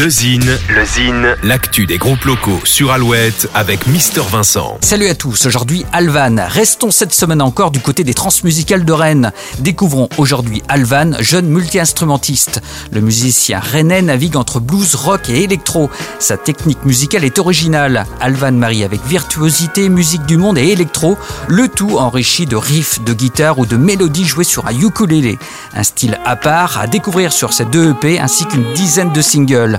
Le Zine, le Zine, l'actu des groupes locaux sur Alouette avec Mister Vincent. Salut à tous, aujourd'hui Alvan. Restons cette semaine encore du côté des transmusicales de Rennes. Découvrons aujourd'hui Alvan, jeune multi-instrumentiste. Le musicien rennais navigue entre blues, rock et électro. Sa technique musicale est originale. Alvan marie avec virtuosité, musique du monde et électro, le tout enrichi de riffs de guitare ou de mélodies jouées sur un ukulélé. Un style à part à découvrir sur ces deux EP ainsi qu'une dizaine de singles.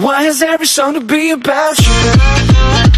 Why is every song to be about you?